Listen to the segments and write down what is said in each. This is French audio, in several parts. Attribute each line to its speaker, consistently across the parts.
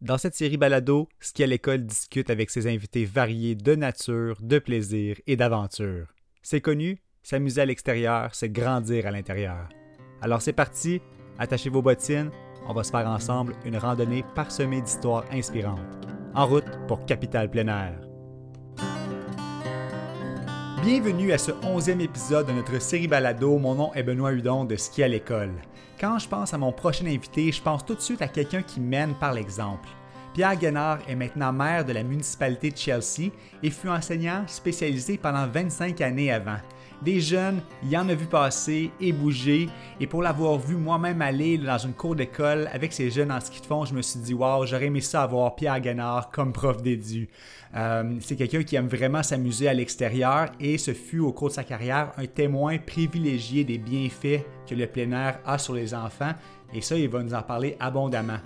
Speaker 1: Dans cette série balado, Ski à l'école discute avec ses invités variés de nature, de plaisir et d'aventure. C'est connu, s'amuser à l'extérieur, c'est grandir à l'intérieur. Alors c'est parti, attachez vos bottines, on va se faire ensemble une randonnée parsemée d'histoires inspirantes. En route pour Capital Plein Air. Bienvenue à ce onzième épisode de notre série balado. Mon nom est Benoît Hudon de Ski à l'école. Quand je pense à mon prochain invité, je pense tout de suite à quelqu'un qui mène par l'exemple. Pierre Guénard est maintenant maire de la municipalité de Chelsea et fut enseignant spécialisé pendant 25 années avant. Des jeunes, il en a vu passer et bouger, et pour l'avoir vu moi-même aller dans une cour d'école avec ces jeunes en ski de fond, je me suis dit, waouh, j'aurais aimé ça avoir Pierre Guénard comme prof d'édu. Euh, c'est quelqu'un qui aime vraiment s'amuser à l'extérieur et ce fut au cours de sa carrière un témoin privilégié des bienfaits que le plein air a sur les enfants, et ça, il va nous en parler abondamment.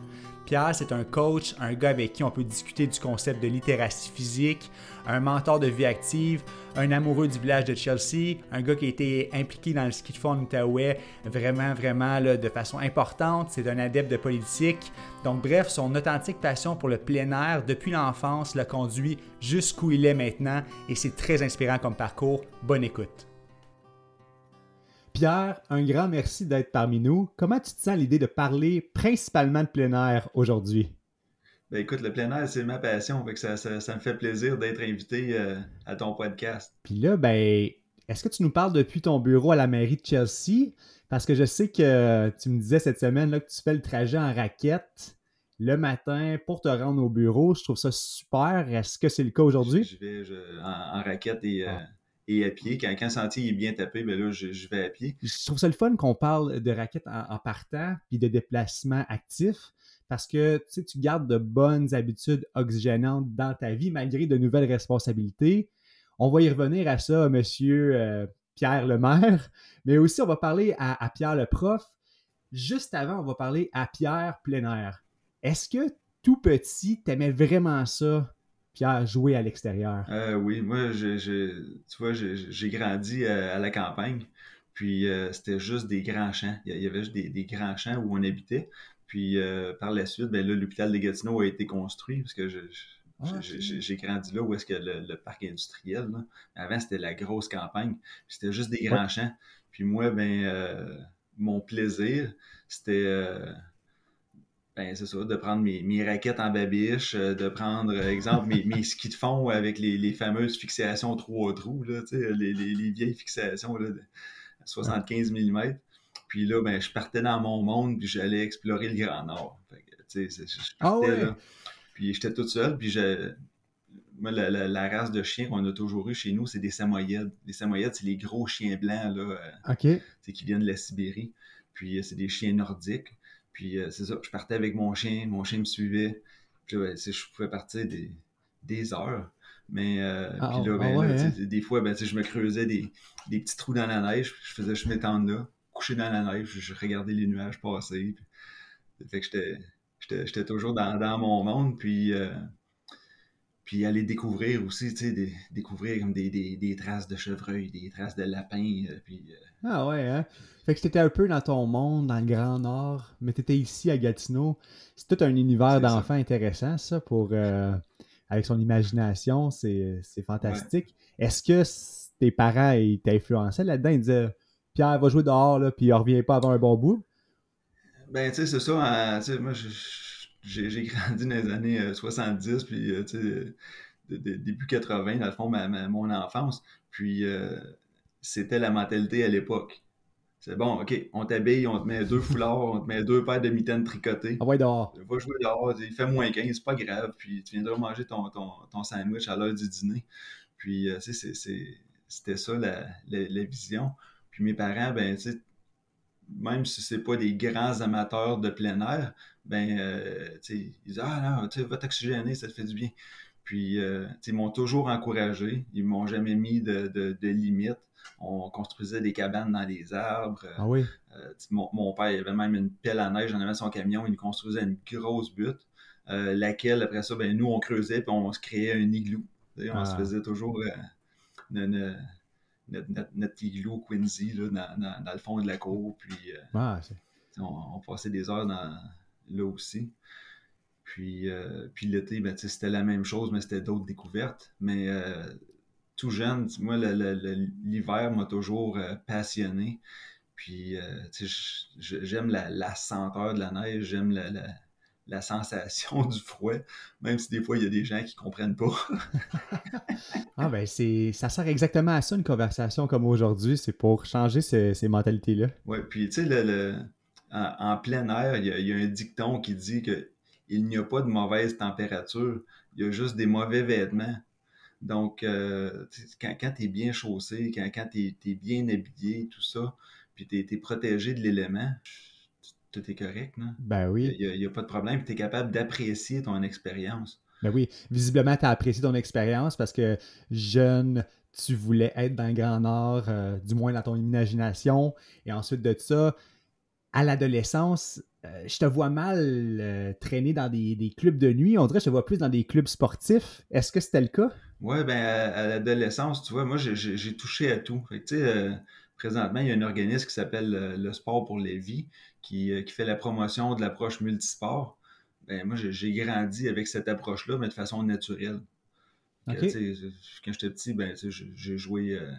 Speaker 1: Pierre, c'est un coach, un gars avec qui on peut discuter du concept de littératie physique, un mentor de vie active, un amoureux du village de Chelsea, un gars qui a été impliqué dans le ski de fond en Outaouais vraiment, vraiment de façon importante. C'est un adepte de politique. Donc, bref, son authentique passion pour le plein air depuis l'enfance l'a conduit jusqu'où il est maintenant et c'est très inspirant comme parcours. Bonne écoute. Pierre, un grand merci d'être parmi nous. Comment tu te sens l'idée de parler principalement de plein air aujourd'hui?
Speaker 2: Ben écoute, le plein air, c'est ma passion. ça, me fait plaisir d'être invité euh, à ton podcast.
Speaker 1: Puis là, ben, est-ce que tu nous parles depuis ton bureau à la mairie de Chelsea? Parce que je sais que tu me disais cette semaine là, que tu fais le trajet en raquette le matin pour te rendre au bureau. Je trouve ça super. Est-ce que c'est le cas aujourd'hui?
Speaker 2: Je, vais en, raquette et. Euh, ah et à pied. Quand, quand le sentier est bien tapé, ben là, je, vais à pied.
Speaker 1: Je trouve ça le fun qu'on parle de raquettes en, partant puis de déplacement actif parce que tu gardes de bonnes habitudes oxygénantes dans ta vie malgré de nouvelles responsabilités. On va y revenir à ça, monsieur euh, Pierre Lemaire, mais aussi on va parler à, Pierre le prof. Juste avant, on va parler à Pierre plein Est-ce que tout petit, t'aimais vraiment ça, Pierre, jouer à l'extérieur?
Speaker 2: Euh, oui, moi, tu vois, j'ai grandi à, la campagne, puis euh, c'était juste des grands champs. Il y avait juste des, grands champs où on habitait. Puis euh, par la suite, ben là, l'hôpital de Gatineau a été construit parce que ah, j'ai grandi là où est-ce que le, parc industriel. Avant, c'était la grosse campagne. C'était juste des grands champs. Puis moi, ben, mon plaisir, c'était ben, c'est ça, de prendre mes, raquettes en babiche, euh, de prendre, euh, exemple, mes, mes skis de fond avec les, fameuses fixations trois trous, là, les, les, vieilles fixations là, de 75 mm. Puis là, ben, je partais dans mon monde, puis j'allais explorer le Grand Nord. je
Speaker 1: ah partais,
Speaker 2: là, puis j'étais tout seul, puis moi, la, race de chiens qu'on a toujours eu chez nous, c'est des samoyèdes. Les samoyèdes, c'est les gros chiens blancs là,
Speaker 1: euh,
Speaker 2: qui viennent de la Sibérie. Puis c'est des chiens nordiques. Puis euh, c'est ça, je partais avec mon chien, mon chien me suivait. Puis là, ben, je pouvais partir des, des heures. Mais euh, ah, puis là, ah ben, hein? des fois, ben, je me creusais des, des, petits trous dans la neige. Je faisais, je m'étendre là, couché dans la neige, je regardais les nuages passer. Puis, fait que j'étais toujours dans, dans, mon monde. Puis, euh, puis aller découvrir aussi, tu sais, découvrir comme des, des, des, traces de chevreuil, des traces de lapin. puis,
Speaker 1: ah ouais, hein? Fait que t'étais un peu dans ton monde, dans le Grand Nord, mais t'étais ici à Gatineau. C'est tout un univers d'enfants intéressant, ça, pour euh, avec son imagination, c'est fantastique. Est-ce que tes parents ils t'influençaient là-dedans? Ils disaient Pierre va jouer dehors, là, puis il revient pas avant un bon bout?
Speaker 2: Ben, tu sais, c'est ça. Hein, moi, j'ai grandi dans les années 70, euh, puis, euh, tu sais, début 80, dans le fond, mon enfance. Puis, c'était la mentalité à l'époque. C'est bon, OK, on t'habille, on te met deux foulards, on te met deux paires de mitaines tricotées.
Speaker 1: Ah ouais, dehors.
Speaker 2: Va jouer dehors, il fait moins 15, c'est pas grave. Puis tu viendras manger ton, ton, sandwich à l'heure du dîner. Puis, euh, c'était ça la, vision. Puis mes parents, ben, tu sais, même si c'est pas des grands amateurs de plein air, ben, euh, ils disent Ah non, tu va t'oxygéner, ça te fait du bien. Puis, euh, ils m'ont toujours encouragé, ils m'ont jamais mis de, de, de limites on construisait des cabanes dans les arbres.
Speaker 1: Ah oui.
Speaker 2: Euh, mon, père avait même une pelle à neige, j'en avais son camion, il construisait une grosse butte, laquelle, après ça, ben, nous, on creusait puis on se créait un igloo. On se ah. faisait toujours notre, igloo Quincy là, dans, le fond de la cour. Puis
Speaker 1: ah,
Speaker 2: on, passait des heures là aussi. Puis, puis l'été, ben, c'était la même chose, mais c'était d'autres découvertes. Mais tout jeune, moi, l'hiver m'a toujours passionné. Puis, j'aime la, la, senteur de la neige, j'aime la, la sensation du froid, même si des fois, il y a des gens qui ne comprennent pas.
Speaker 1: ah ben, c'est, ça sert exactement à ça, une conversation comme aujourd'hui, c'est pour changer ces, ces mentalités-là.
Speaker 2: Oui, puis tu sais, le, en, plein air, il y, a, un dicton qui dit que il n'y a pas de mauvaise température, il y a juste des mauvais vêtements. Donc, euh, quand, quand tu es bien chaussé, quand, quand tu es, bien habillé, tout ça, puis tu es, protégé de l'élément, tout est correct, non?
Speaker 1: Ben oui.
Speaker 2: Il n'y a, pas de problème. Tu es capable d'apprécier ton expérience.
Speaker 1: Ben oui. Visiblement, tu as apprécié ton expérience parce que jeune, tu voulais être dans le Grand Nord, euh, du moins dans ton imagination. Et ensuite de ça, à l'adolescence, euh, je te vois mal euh, traîner dans des, clubs de nuit. On dirait que je te vois plus dans des clubs sportifs. Est-ce que c'était le cas?
Speaker 2: Oui, ben à, l'adolescence, tu vois, moi, j'ai touché à tout. tu sais, présentement, il y a un organisme qui s'appelle euh, le Sport pour les vies qui, euh, qui fait la promotion de l'approche multisport. Ben, moi, j'ai grandi avec cette approche-là, mais de façon naturelle. quand j'étais petit, ben, j'ai joué, euh,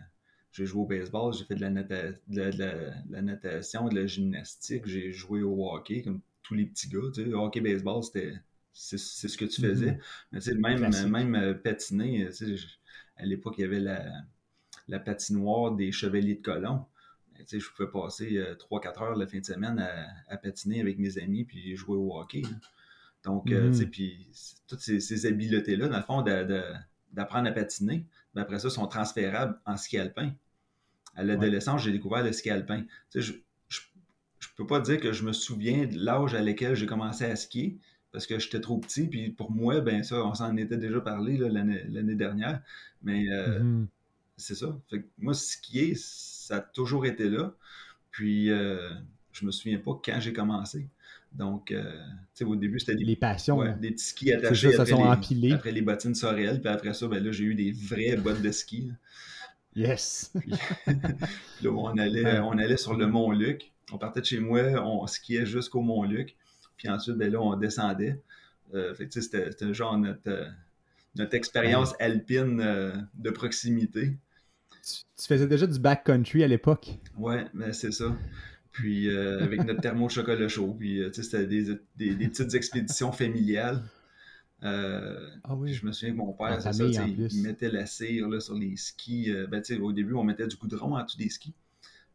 Speaker 2: joué au baseball, j'ai fait de la, de, natation, de la gymnastique, j'ai joué au hockey, comme tous les petits gars. Hockey, baseball, c'était c'est ce que tu faisais. Mm-hmm. Mais tu sais, même, même patiner, à l'époque, il y avait la, la patinoire des Chevaliers de Colomb. Ben, je pouvais passer 3-4 euh, heures la fin de semaine à, patiner avec mes amis puis jouer au hockey. Donc, euh, mm-hmm. puis toutes ces, habiletés-là, dans le fond, d'apprendre à patiner, ben, après ça, sont transférables en ski alpin. À l'adolescence, j'ai découvert le ski alpin. je ne peux pas dire que je me souviens de l'âge à lequel j'ai commencé à skier, parce que j'étais trop petit. Puis pour moi, ben ça, on s'en était déjà parlé l'année dernière. Mais euh, mm-hmm c'est ça. Fait moi, skier, ça a toujours été là. Puis, euh, je me souviens pas quand j'ai commencé. Donc, euh, tu sais, au début, c'était des,
Speaker 1: les passions,
Speaker 2: des petits skis attachés après, les, après, les, bottines sorel. Puis après ça, ben là, j'ai eu des vraies bottes de ski.
Speaker 1: Yes!
Speaker 2: puis, là, on allait, on allait sur le Mont-Luc. On partait de chez moi, on skiait jusqu'au Mont-Luc. Puis ensuite, ben là, on descendait. Euh, fait que, c'était genre notre, notre expérience alpine de proximité
Speaker 1: tu, faisais déjà du backcountry à l'époque?
Speaker 2: Ouais, mais c'est ça. Puis euh, avec notre thermo chocolat chaud, puis euh, c'était des, des, petites expéditions familiales. Euh, ah oui. Je me souviens que mon père, ça, il mettait la cire là, sur les skis. Ben, au début, on mettait du goudron en dessous des skis.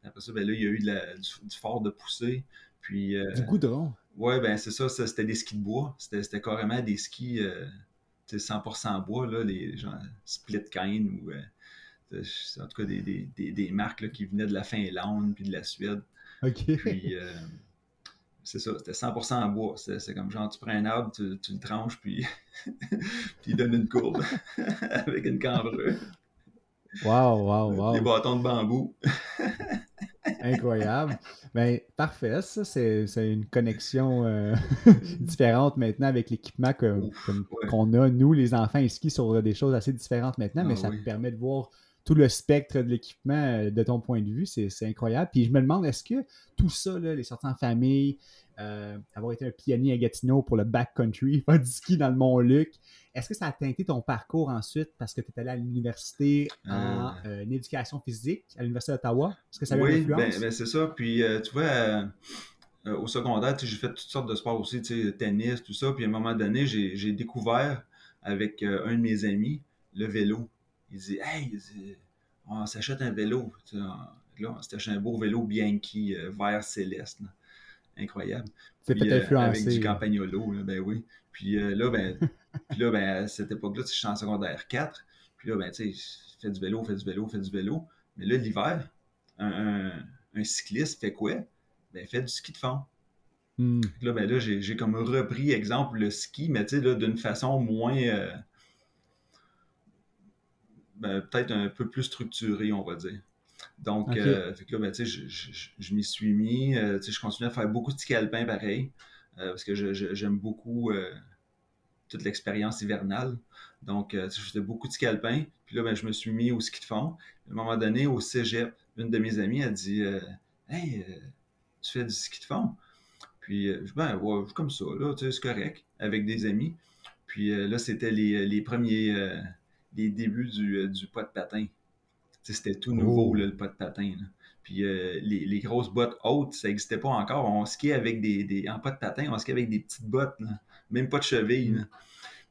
Speaker 2: Après ça, ben, là, il y a eu du, fort de poussée. Puis,
Speaker 1: du goudron?
Speaker 2: Ouais, ben c'est ça, c'était des skis de bois. C'était carrément des skis 100% bois, là, les genre split cane ou en tout cas des, marques qui venaient de la Finlande puis de la Suède.
Speaker 1: OK.
Speaker 2: Puis, euh, c'est ça, c'était 100% en bois. C'est comme genre, tu prends un arbre, tu, le tranches, puis, puis il donne une courbe avec une cambrure.
Speaker 1: Wow, wow, wow.
Speaker 2: Des bâtons de bambou.
Speaker 1: Incroyable. Ben, parfait, ça, c'est une connexion euh, différente maintenant avec l'équipement qu'on a. Nous, les enfants, ils skient sur des choses assez différentes maintenant, mais ah ça permet de voir tout le spectre de l'équipement euh, de ton point de vue. C'est incroyable. Puis je me demande, est-ce que tout ça, les sorties en famille, euh, avoir été un pionnier à Gatineau pour le backcountry, faire du ski dans le Mont-Luc, est-ce que ça a teinté ton parcours ensuite parce que tu es allé à l'université en euh. éducation physique à l'Université d'Ottawa? Est-ce que ça a
Speaker 2: eu
Speaker 1: une influence?
Speaker 2: Oui, ben, c'est ça. Puis tu vois, au secondaire, j'ai fait toutes sortes de sports aussi, tennis, tout ça. Puis à un moment donné, j'ai découvert avec un de mes amis le vélo il dit Hey, on s'achète un vélo. Là, on s'achète un beau vélo Bianchi euh, vert céleste. Incroyable.
Speaker 1: C'est peut-être euh,
Speaker 2: Avec du Campagnolo, ben oui. Puis euh, là, ben, puis là, ben, à cette époque-là, je suis en secondaire 4. Puis là, ben, tu sais, fais du vélo, fais du vélo, fais du vélo. Mais là, l'hiver, un, un, cycliste fait quoi? Ben, fait du ski de fond. Hmm. Là, ben là, j'ai comme repris, exemple, le ski, mais tu sais, d'une façon moins, ben, peut-être un peu plus structuré, on va dire. Donc, euh, là, ben, je, je, je m'y suis mis. Euh, je continue à faire beaucoup de ski alpin pareil, euh, parce que j'aime beaucoup toute l'expérience hivernale. Donc, je faisais beaucoup de ski alpin. Puis là, ben, je me suis mis au ski de fond. À un moment donné, au cégep, une de mes amies a dit Hey, tu fais du ski de fond Puis, ben, ouais, comme ça, là, c'est correct, avec des amis. Puis là, c'était les, les, premiers, les débuts du, du pas de patin. C'était tout nouveau, oh. le pas de patin. Puis les, les, grosses bottes hautes, ça n'existait pas encore. On skiait avec des, des, En pas de patin, on skiait avec des petites bottes, même pas de cheville.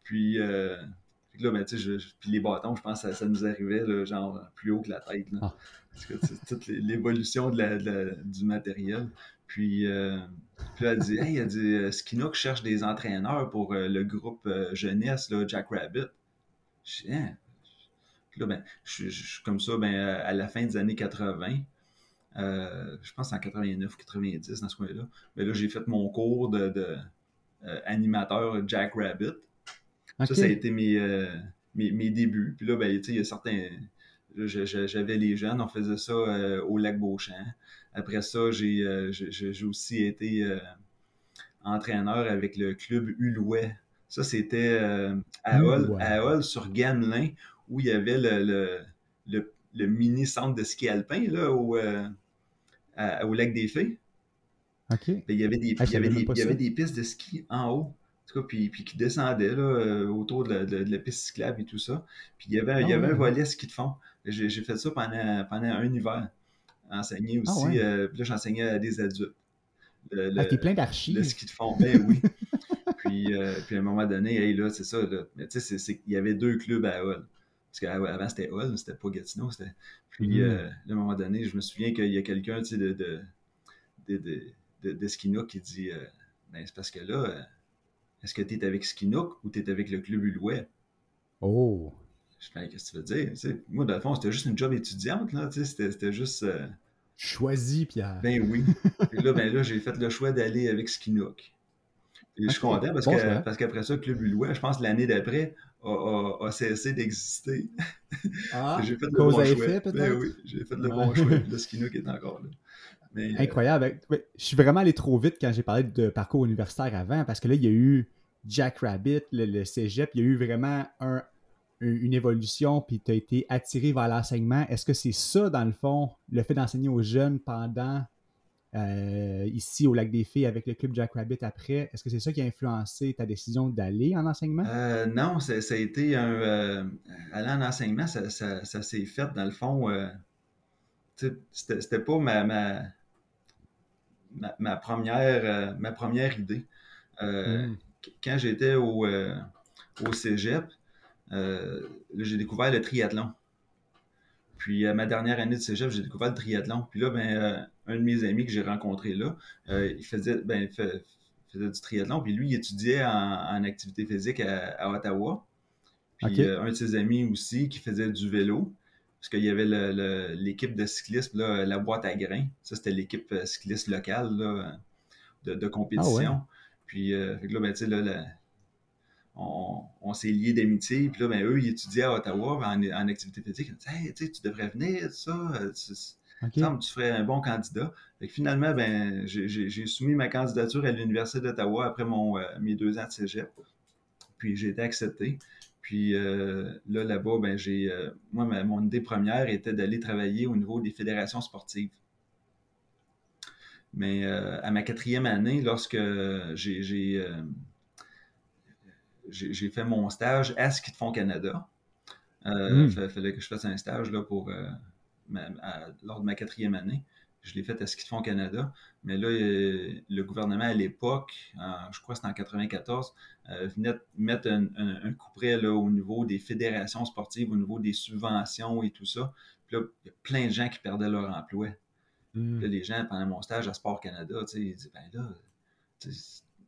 Speaker 2: Puis, là, ben, puis les bâtons, je pense que ça, nous arrivait, là, genre, plus haut que la tête. Là. Ah. Parce que toute l'évolution de du matériel. Puis, euh, puis elle dit Hey, elle dit euh, Skinook cherche des entraîneurs pour euh, le groupe jeunesse, là, Jack Rabbit. Je hein? Là, ben, je, suis comme ça ben, à la fin des années 80. je pense en 89, 90, dans ce coin-là. Ben, là, j'ai fait mon cours de, de animateur Jack Rabbit. Ça, ça a été mes, mes, mes, débuts. Puis là, ben, il y a certains j'avais les jeunes, on faisait ça euh, au lac Beauchamp. Après ça, j'ai euh, aussi été euh, entraîneur avec le club Ulouet. Ça, c'était à Hall, sur Gamelin, où il y avait le, le, mini centre de ski alpin là, au, au lac des Fées. Ben, il y avait des, ah, il y avait des, il y avait des pistes de ski en haut puis, puis qui descendait là, euh, autour de la, piste cyclable et tout ça. Puis il y avait, il y ah avait un volet ski de fond. J'ai, fait ça pendant, pendant un hiver. Enseigné ah aussi. Euh, puis là, j'enseignais à des adultes.
Speaker 1: Le, ah, t'es plein d'archives.
Speaker 2: Le ski de fond, ben oui. puis, euh, puis à un moment donné, hey, là, c'est ça. Là. Mais tu sais, c'est, il y avait deux clubs à Hall. Parce qu'avant, c'était Hall, c'était pas Gatineau. Puis mm. à un moment donné, je me souviens qu'il y a quelqu'un de, de, de, de, de, de Skinook qui dit ben, c'est parce que là est-ce que tu es avec Skinook ou tu es avec le club Ulouet?
Speaker 1: Oh!
Speaker 2: Je fais, qu'est-ce que tu veux dire? moi, dans le fond, c'était juste une job étudiante, là. C'était juste. Euh,
Speaker 1: Choisi, Pierre.
Speaker 2: Ben oui. Et là, ben là j'ai fait le choix d'aller avec Skinook. Je suis content parce, que, parce qu'après ça, le Club Ulouet, je pense l'année d'après, a, cessé d'exister.
Speaker 1: Ah, j'ai fait le bon choix.
Speaker 2: Ben oui, j'ai fait le bon choix. Le Skinook est encore là.
Speaker 1: Euh, Incroyable. Je suis vraiment allé trop vite quand j'ai parlé de parcours universitaire avant, parce que là, il y a eu Jack Rabbit, le, cégep, il y a eu vraiment une évolution, puis tu as été attiré vers l'enseignement. Est-ce que c'est ça, dans le fond, le fait d'enseigner aux jeunes pendant euh, ici au Lac des Filles avec le club Jack Rabbit après, est-ce que c'est ça qui a influencé ta décision d'aller en enseignement?
Speaker 2: Euh, non, ça, a été un. aller en enseignement, ça, s'est fait dans le fond. c'était pas ma ma, première, euh, ma première idée. Euh, hmm. Quand j'étais au, euh, au cégep, j'ai découvert le triathlon. Puis à ma dernière année de cégep, j'ai découvert le triathlon. Puis là, ben, un de mes amis que j'ai rencontré là, il faisait, ben, faisait du triathlon. Puis lui, il étudiait en, activité physique à, Ottawa. Puis un de ses amis aussi qui faisait du vélo parce qu'il y avait l'équipe de cyclisme, la boîte à grains. Ça, c'était l'équipe euh, cycliste locale de, compétition. Ah puis, euh, là, ben, tu sais, on, s'est liés d'amitié. Puis là, ben, eux, ils étudiaient à Ottawa en, activité physique. Ils disaient, hey, tu devrais venir, ça. Euh, tu, tu ferais un bon candidat. finalement, ben, j'ai soumis ma candidature à l'Université d'Ottawa après mon, mes deux ans de cégep. Puis j'ai été accepté. Puis euh, là, là-bas, ben, j'ai. Euh, moi, mon idée première était d'aller travailler au niveau des fédérations sportives. Mais euh, à ma quatrième année, lorsque j'ai, j'ai, fait mon stage à Ski de Fond Canada, il hmm. fallait que je fasse un stage là, pour, lors de ma quatrième année. Je l'ai fait à Ski de Fond Canada. Mais là, euh, le gouvernement à l'époque, je crois que c'était en 94, euh, venait mettre un, coup près là, au niveau des fédérations sportives, au niveau des subventions et tout ça. Puis là, il y a plein de gens qui perdaient leur emploi. Hmm. Là, les gens, pendant mon stage à Sport Canada, ils disaient Ben là,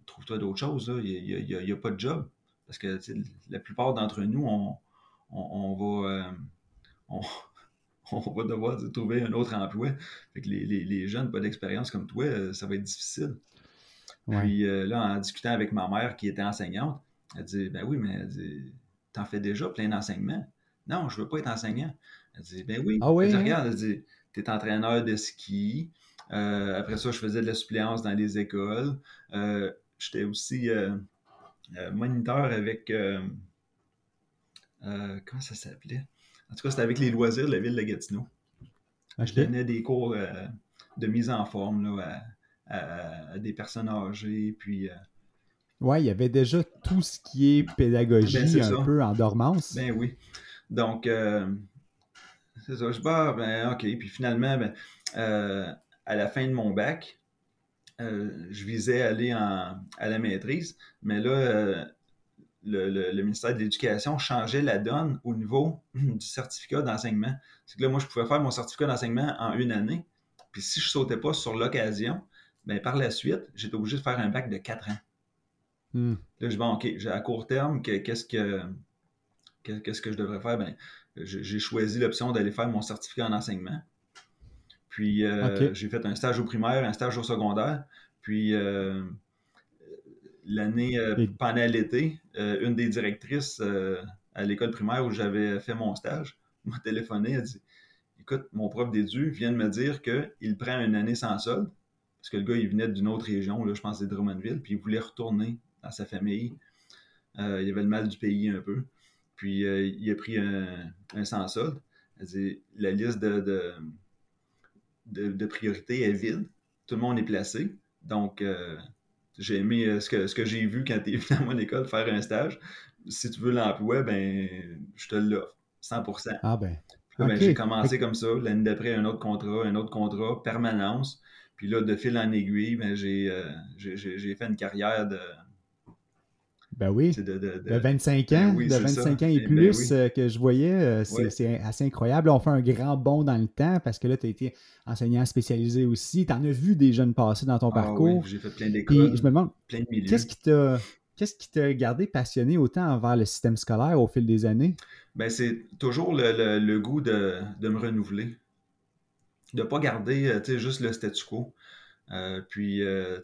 Speaker 2: trouve-toi d'autres choses, il n'y a, pas de job. Parce que la plupart d'entre nous, on, on, va. Euh, on va devoir trouver un autre emploi. Fait que les, les, jeunes, pas d'expérience comme toi, euh, ça va être difficile. Puis euh, là, en discutant avec ma mère qui était enseignante, elle dit Ben oui, mais t'en fais déjà plein d'enseignements. Non, je veux pas être enseignant. Elle dit Ben oui.
Speaker 1: Ah oui?
Speaker 2: Elle dit, hein? Regarde, elle dit T'es entraîneur de ski. Euh, après ça, je faisais de la suppléance dans les écoles. J'étais aussi moniteur avec. comment ça s'appelait? En tout cas, c'était avec les loisirs de la ville de Gatineau. Je donnais des cours euh, de mise en forme là, à, des personnes âgées. Puis, euh,
Speaker 1: Ouais, il y avait déjà tout ce qui est pédagogie
Speaker 2: Ben,
Speaker 1: un peu en dormance.
Speaker 2: Ben oui. Donc, euh, c'est ça. Je dis, bah, ben, OK. Puis finalement, ben, à la fin de mon bac, je visais aller en, à la maîtrise, mais là, le, ministère de l'Éducation changeait la donne au niveau du certificat d'enseignement. C'est que là, moi, je pouvais faire mon certificat d'enseignement en une année. Puis si je sautais pas sur l'occasion, ben, par la suite, j'étais obligé de faire un bac de quatre ans. Hmm. Là, je dis, bon, OK, à court terme, qu'est-ce que, qu'est-ce que je devrais faire? Ben, j'ai choisi l'option d'aller faire mon certificat en enseignement. Puis, euh, j'ai fait un stage au primaire, un stage au secondaire. Puis, euh, l'année, euh, pendant l'été, une des directrices à l'école primaire où j'avais fait mon stage m'a téléphoné. Elle dit Écoute, mon prof d'édu vient de me dire qu'il prend une année sans solde parce que le gars, il venait d'une autre région, là, je pense que c'est Drummondville, puis il voulait retourner dans sa famille. Euh, il avait le mal du pays un peu. Puis euh, il a pris un, sans solde. la liste de, de, priorités est vide. Tout le monde est placé. Donc, euh, j'ai aimé ce que, ce que j'ai vu quand tu es venu à mon école faire un stage. Si tu veux l'emploi, ben, je te l'offre. 100%.
Speaker 1: Ah ben.
Speaker 2: ben j'ai commencé comme ça. L'année d'après, un autre contrat, un autre contrat, permanence. Puis là, de fil en aiguille, ben, euh, j'ai, fait une carrière de.
Speaker 1: Ben oui. De, 25 ans, de 25 ben ans et ben plus euh, que je voyais, euh, c'est, assez incroyable. On fait un grand bond dans le temps parce que là, tu as été enseignant spécialisé aussi. Tu en as vu des jeunes passer dans ton ah parcours.
Speaker 2: Oui, j'ai fait plein d'écoles.
Speaker 1: je me demande, plein de milieux. Qu'est-ce qui t'a. Qu'est-ce qui t'a gardé passionné autant envers le système scolaire au fil des années?
Speaker 2: Ben, c'est toujours le, goût de, de, me renouveler de ne pas garder euh, juste le statu quo. Euh, puis, euh,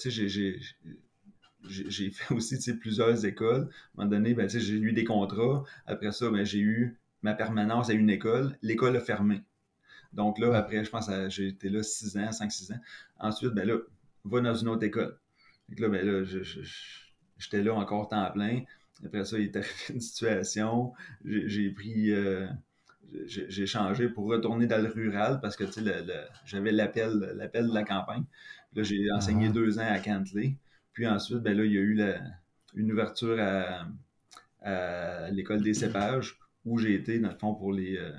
Speaker 2: j'ai fait aussi plusieurs écoles. À un moment donné, ben, j'ai eu des contrats. Après ça, ben, j'ai eu ma permanence à une école. L'école a fermé. Donc là, après, je pense que j'ai été là 6 ans, 5-6 ans. Ensuite, ben là, va dans une autre école. Donc là, ben là, j'étais là encore temps plein. Après ça, il est arrivé une situation. J'ai pris j'ai changé pour retourner dans le rural parce que j'avais l'appel de la campagne. Là, j'ai enseigné ah. deux ans à Cantley. Puis ensuite, ben là, il y a eu une ouverture à, l'école des cépages où j'ai été, dans le fond, pour les, euh,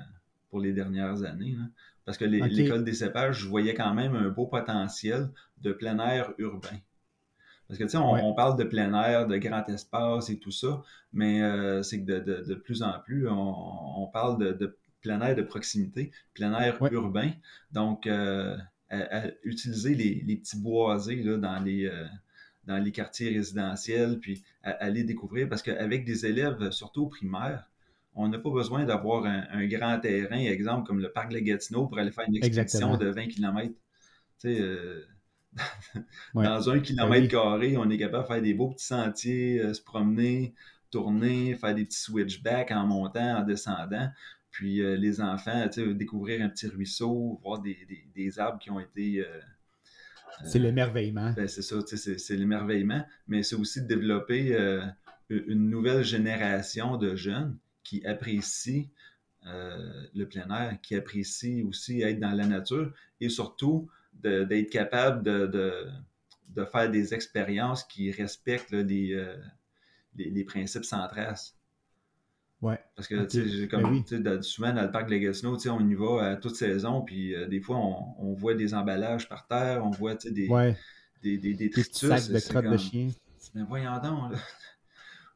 Speaker 2: pour les dernières années. Parce que l'école des cépages, je voyais quand même un beau potentiel de plein air urbain. Parce que, tu sais, on, parle de plein air, de grand espace et tout ça, mais euh, c'est que de, plus en plus, on, parle de, plein air de proximité, plein air urbain. Donc, euh, utiliser les, petits boisés là, dans les... Euh, dans les quartiers résidentiels, puis aller découvrir, parce qu'avec des élèves, surtout au primaire, on n'a pas besoin d'avoir un, grand terrain, exemple comme le parc de Gatineau, pour aller faire une expédition de 20 km. Tu sais, Dans un kilomètre carré, on est capable de faire des beaux petits sentiers, euh, se promener, tourner, faire des petits switchbacks en montant, en descendant. Puis euh, les enfants, découvrir un petit ruisseau, voir des, arbres qui ont été. Euh,
Speaker 1: c'est l'émerveillement.
Speaker 2: Ben, c'est ça, c'est l'émerveillement. Mais c'est aussi de développer une nouvelle génération de jeunes qui apprécient le plein air, qui apprécient aussi être dans la nature et surtout d'être capable de, de, faire des expériences qui respectent euh, les, les, principes sans trace.
Speaker 1: Ouais.
Speaker 2: Parce que, tu comme ben souvent dans le parc de Gatineau, on y va à toute saison, puis euh, des fois, on, voit des emballages par terre, on voit des, des, des, des,
Speaker 1: sacs de crottes de chien.
Speaker 2: Mais voyons donc, là.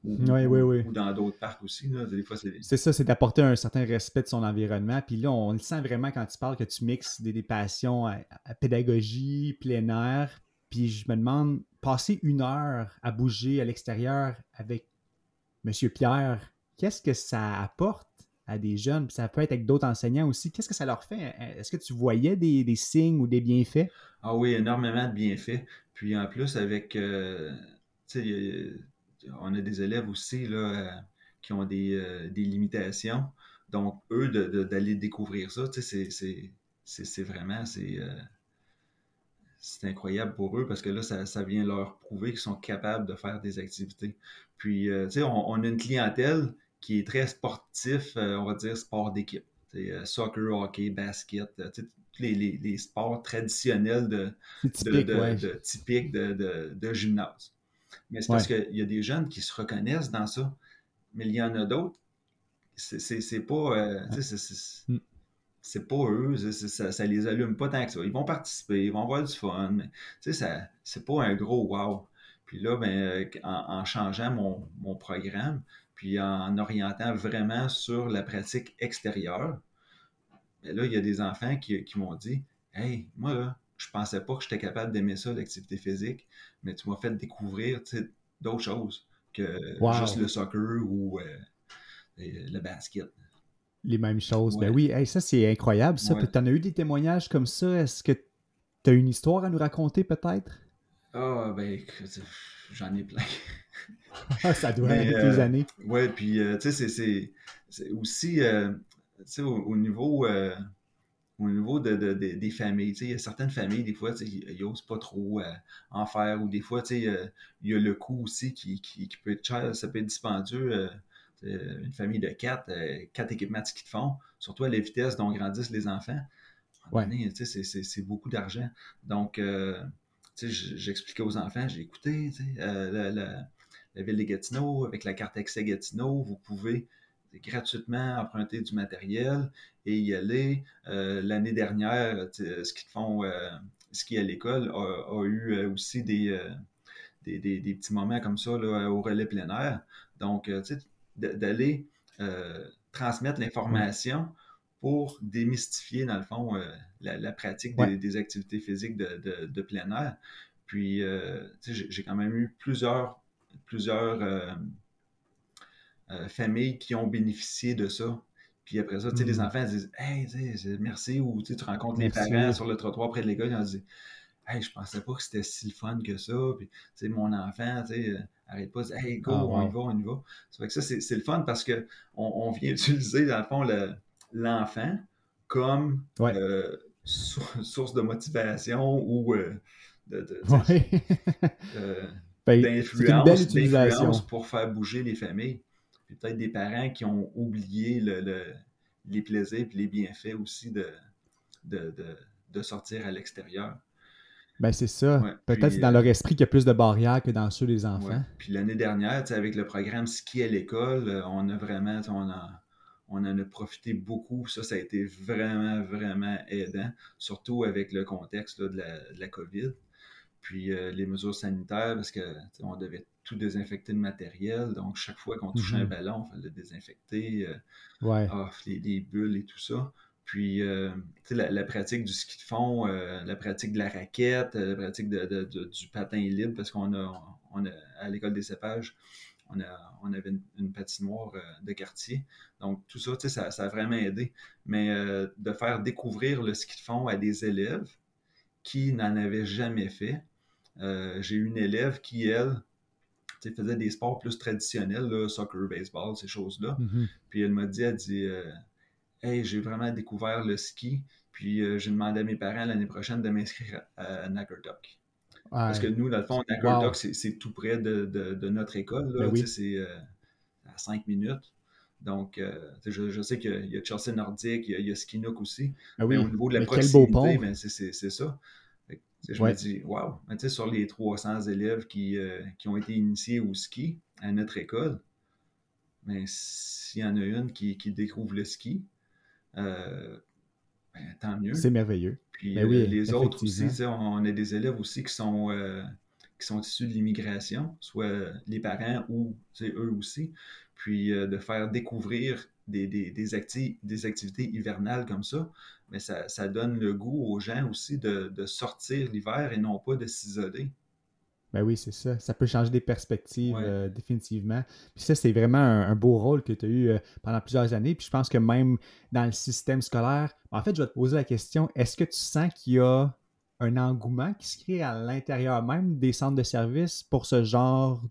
Speaker 1: Ou, oui, oui, oui.
Speaker 2: ou dans d'autres parcs aussi. Là. Des fois, c'est...
Speaker 1: ça, c'est d'apporter un certain respect de son environnement. Puis là, on le sent vraiment quand tu parles que tu mixes des, passions à, pédagogie, plein air. Puis je me demande, passer une heure à bouger à l'extérieur avec Monsieur Pierre, qu'est-ce que ça apporte à des jeunes? Puis ça peut être avec d'autres enseignants aussi. Qu'est-ce que ça leur fait? Est-ce que tu voyais des, signes ou des bienfaits?
Speaker 2: Ah oui, énormément de bienfaits. Puis en plus, avec. Euh, sais, on a des élèves aussi là, euh, qui ont des, euh, limitations. Donc, eux, d'aller découvrir ça, c'est vraiment, euh, c'est incroyable pour eux parce que là, ça, vient leur prouver qu'ils sont capables de faire des activités. Puis, tu sais, on, a une clientèle qui est très sportif, on va dire sport d'équipe. Soccer, hockey, basket, les, sports traditionnels de,
Speaker 1: typique,
Speaker 2: de, gymnase. Mais c'est parce qu'il y a des jeunes qui se reconnaissent dans ça. Mais il y en a d'autres, c'est pas. Euh, mm. c'est pas eux, ça, ça les allume pas tant que ça. Ils vont participer, ils vont avoir du fun, mais c'est pas un gros wow. Puis là, ben, euh, en, changeant mon, mon, programme, puis en orientant vraiment sur la pratique extérieure, ben là, il y a des enfants qui, qui m'ont dit Hey, moi, là, je pensais pas que j'étais capable d'aimer ça, l'activité physique, mais tu m'as fait découvrir d'autres choses que juste le soccer ou euh, le basket.
Speaker 1: Les mêmes choses. Ben oui, ça c'est incroyable. Ça. Tu en as eu des témoignages comme ça? Est-ce que tu as une histoire à nous raconter peut-être?
Speaker 2: Ah, ben j'en ai plein.
Speaker 1: Ça doit être des euh, années.
Speaker 2: Oui, puis euh, tu sais, c'est aussi au, niveau au niveau de, des familles. Il y a certaines familles, des fois, ils n'osent pas trop euh, en faire, ou des fois, il y a le coût aussi qui, peut être cher, ça peut être dispendieux. Euh, une famille de quatre, euh, quatre équipements de ski de fond, surtout à la vitesse dont grandissent les enfants. c'est beaucoup d'argent. Donc, j'expliquais aux enfants, j'ai écouté la, la, ville de Gatineau, avec la carte accès Gatineau, vous pouvez gratuitement emprunter du matériel et y aller. Euh, l'année dernière, ce qu'ils font, euh, ski à l'école a, eu euh, aussi des, des, petits moments comme ça au relais plein air. Donc, d'aller transmettre l'information pour démystifier, dans le fond, la, pratique des, activités physiques de, de plein air. Puis, j'ai quand même eu plusieurs, plusieurs euh, familles qui ont bénéficié de ça. Puis après ça, tu sais, les hmm. enfants disent Hey, merci, ou tu rencontres les parents sur le trottoir près de l'école, ils ont dit Hey, je pensais pas que c'était si fun que ça. Puis, tu sais, mon enfant, tu sais, euh, arrête pas de dire Hey, go, ah, on y va, on y va. Ça fait que ça, c'est le fun parce qu'on on vient utiliser, dans le fond, l'enfant comme euh, source de motivation ou de, ben, d'influence pour faire bouger les familles peut-être des parents qui ont oublié les plaisirs et les bienfaits aussi de, de, sortir à l'extérieur.
Speaker 1: Ben c'est ça. Peut-être dans leur euh, esprit qu'il y a plus de barrières que dans ceux des enfants.
Speaker 2: Puis l'année dernière, avec le programme ski à l'école, euh, on a vraiment, on, on en a profité beaucoup. Ça, ça a été vraiment, vraiment aidant, surtout avec le contexte de, la, de, la, COVID. Puis euh, les mesures sanitaires, parce qu'on devait tout désinfecter de matériel. Donc, chaque fois qu'on touchait un mhm. ballon, il fallait le désinfecter,
Speaker 1: euh,
Speaker 2: les, bulles et tout ça. Puis, euh, la, la, pratique du ski de fond, la pratique de la raquette, la pratique de, du patin libre, parce qu'on a, on a, à l'école des cépages, on, a, on avait une, patinoire de quartier. Donc, tout ça, ça, ça a vraiment aidé. Mais de faire découvrir le ski de fond à des élèves qui n'en avaient jamais fait. J'ai une élève qui, elle, faisait des sports plus traditionnels, là, soccer, baseball, ces choses-là.
Speaker 1: Mm-hmm.
Speaker 2: Puis elle m'a dit, elle dit, euh, hey, j'ai vraiment découvert le ski, puis euh, j'ai demandé à mes parents l'année prochaine de m'inscrire à, Nackerdock. Parce que nous, dans le fond, Nackerdock, c'est tout près de, notre école. Ben c'est euh, à cinq minutes. Donc, je, sais qu'il y a Chelsea Nordique, il y a, Skinook aussi.
Speaker 1: Ah mais
Speaker 2: au niveau de la proximité, ben, c'est ça. Je me dis, wow, sur les 300 élèves qui, euh, qui, ont été initiés au ski à notre école, mais s'il y en a une qui, qui découvre le ski, euh, ben, tant mieux.
Speaker 1: C'est merveilleux.
Speaker 2: Puis ben euh, les autres aussi, on a des élèves aussi qui sont, qui sont issus de l'immigration, soit les parents ou eux aussi. Puis de faire découvrir des, des, des, activités hivernales comme ça, mais ça, ça, donne le goût aux gens aussi de, de sortir l'hiver et non pas de s'isoler.
Speaker 1: Ben oui, c'est ça. Ça peut changer des perspectives, euh, définitivement. Puis ça, c'est vraiment un, beau rôle que tu as eu euh, pendant plusieurs années. Puis je pense que même dans le système scolaire, en fait, je vais te poser la question, est-ce que tu sens qu'il y a un engouement qui se crée à l'intérieur même des centres de services pour ce genre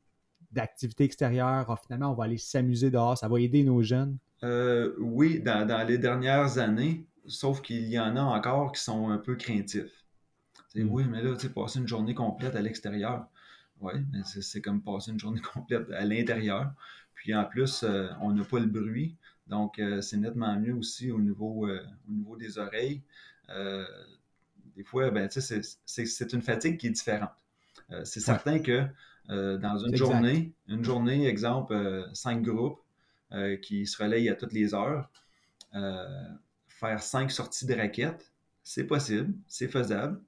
Speaker 1: d'activité extérieure? Ah, finalement, on va aller s'amuser dehors, ça va aider nos jeunes?
Speaker 2: Euh, oui, dans, les dernières années, sauf qu'il y en a encore qui sont un peu craintifs. Mm. Oui, mais là, tu sais, passer une journée complète à l'extérieur. Oui, mais c'est comme passer une journée complète à l'intérieur. Puis en plus, euh, on n'a pas le bruit. Donc, euh, c'est nettement mieux aussi au niveau, au niveau des oreilles. des fois, ben, c'est une fatigue qui est différente. c'est certain que dans une journée, une journée, exemple, cinq groupes qui se relayent à toutes les heures, faire cinq sorties de raquettes, c'est possible, c'est faisable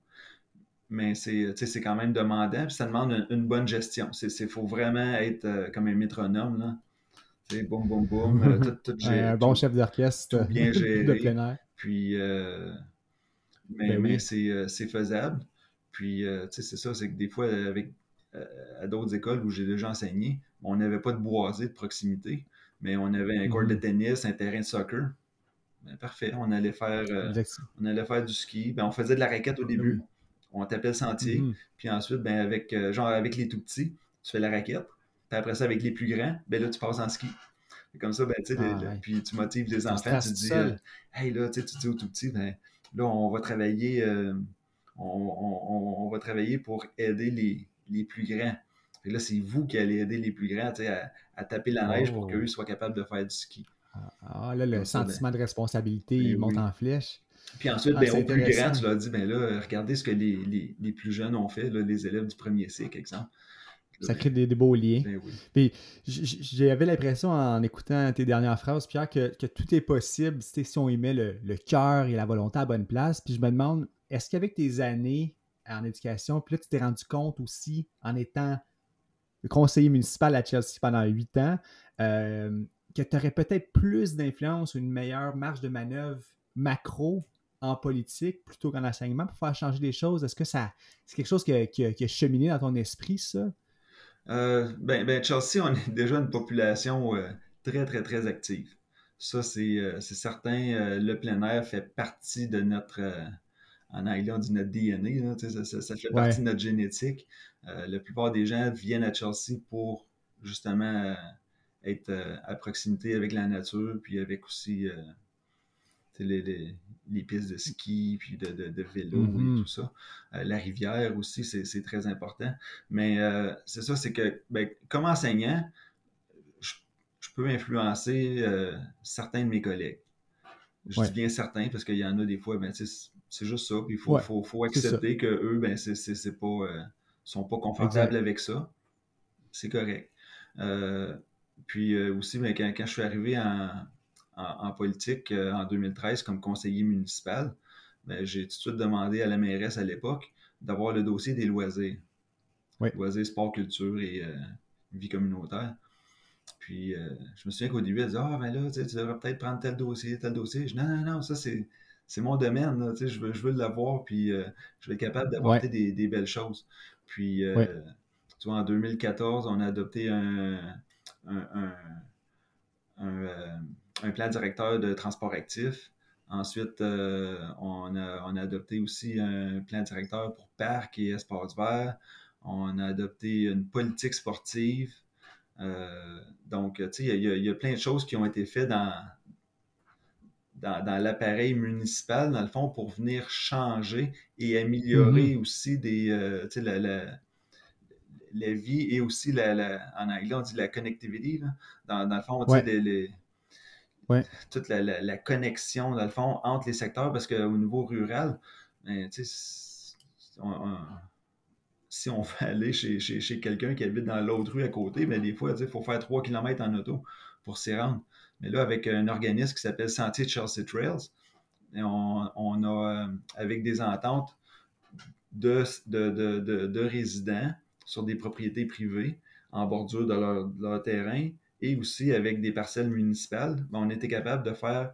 Speaker 2: mais c'est quand même demandant, puis ça demande une, bonne gestion. Il faut vraiment être euh, comme un métronome, là. sais, boum, boum, boum, euh, tout, tout
Speaker 1: Un bon chef d'orchestre.
Speaker 2: bien géré. de plein air. Puis, euh, mais, ben c'est faisable. Puis, c'est ça, c'est que des fois, avec, à d'autres écoles où j'ai déjà enseigné, on n'avait pas de boisé de proximité, mais on avait un court de mhm. tennis, un terrain de soccer. Ben, parfait, on allait faire, on allait faire du ski. Ben, on faisait de la raquette au début on t'appelle sentier. Mhm. Puis ensuite, ben, avec, euh, genre avec les tout petits, tu fais la raquette. Puis après ça, avec les plus grands, ben là, tu passes en ski. Et comme ça, ben, ah, puis tu motives les enfants, tu dis, euh, hey, là, tu dis aux tout petits, ben, là, on va travailler, euh, on, va travailler pour aider les, les plus grands. Et là, c'est vous qui allez aider les plus grands à, à, taper la neige pour oh. qu'eux soient capables de faire du ski.
Speaker 1: Ah, là, le sentiment ben de responsabilité, il ben monte en flèche.
Speaker 2: Puis ensuite, ah, ben, au plus grand, tu leur dis, ben là, regardez ce que les, les, plus jeunes ont fait, là, les élèves du premier cycle, exemple.
Speaker 1: Ça crée des, beaux liens. Ben Puis j'avais l'impression en écoutant tes dernières phrases, Pierre, que, que tout est possible si on y met le, le cœur et la volonté à la bonne place. Puis je me demande, est-ce qu'avec tes années en éducation, puis là, tu t'es rendu compte aussi, en étant conseiller municipal à Chelsea pendant huit ans, euh, que tu aurais peut-être plus d'influence ou une meilleure marge de manœuvre macro en politique plutôt qu'en enseignement pour faire changer les choses? Est-ce que ça c'est quelque chose qui a, cheminé dans ton esprit, ça?
Speaker 2: Euh, ben, ben, Chelsea, on est déjà une population euh, très, très, très active. Ça, c'est euh, certain. le plein air fait partie de notre, en anglais, on dit notre DNA, ça, fait partie de notre génétique. la plupart des gens viennent à Chelsea pour justement être à proximité avec la nature, puis avec aussi les, les, pistes de ski, puis de, de, vélo et mm-hmm. tout ça. Euh, la rivière aussi, c'est très important. Mais euh, c'est ça, c'est que ben, comme enseignant, je, peux influencer euh, certains de mes collègues. Je dis bien certains parce qu'il y en a des fois, ben, c'est juste ça. il faut, faut, faut, accepter qu'eux, ben, c'est pas, sont pas confortables avec ça. C'est correct. Puis aussi, ben, quand, quand, je suis arrivé en, en, politique euh, en 2013 comme conseiller municipal, ben, j'ai tout de suite demandé à la mairesse à l'époque d'avoir le dossier des loisirs. Loisirs, sport, culture et euh, vie communautaire. Puis euh, je me souviens qu'au début, elle disait Ah, ben là, tu devrais peut-être prendre tel dossier, tel dossier. Je dis Non, non, non, ça c'est. mon domaine, je veux, je veux l'avoir, puis je vais être capable d'apporter des, belles choses. Puis, tu vois, en 2014, on a adopté un, un plan directeur de transport actif. Ensuite, euh, on, a, adopté aussi un plan directeur pour parc et espace vert. On a adopté une politique sportive. Euh, donc, tu sais, il y, a plein de choses qui ont été faites dans, dans, l'appareil municipal, dans le fond, pour venir changer et améliorer mm-hmm. aussi des, euh, la, la, vie et aussi, la, en anglais, on dit la connectivité. Dans, le fond, ouais. les, toute la, connexion, dans le fond, entre les secteurs, parce qu'au niveau rural, ben, si on veut aller chez, quelqu'un qui habite dans l'autre rue à côté, ben, des fois, il faut faire 3 km en auto pour s'y rendre. Mais là, avec un organisme qui s'appelle Sentier Chelsea Trails, ben, on, a, euh, avec des ententes de, de, résidents sur des propriétés privées en bordure de leur terrain, et aussi avec des parcelles municipales, ben, on était capable de faire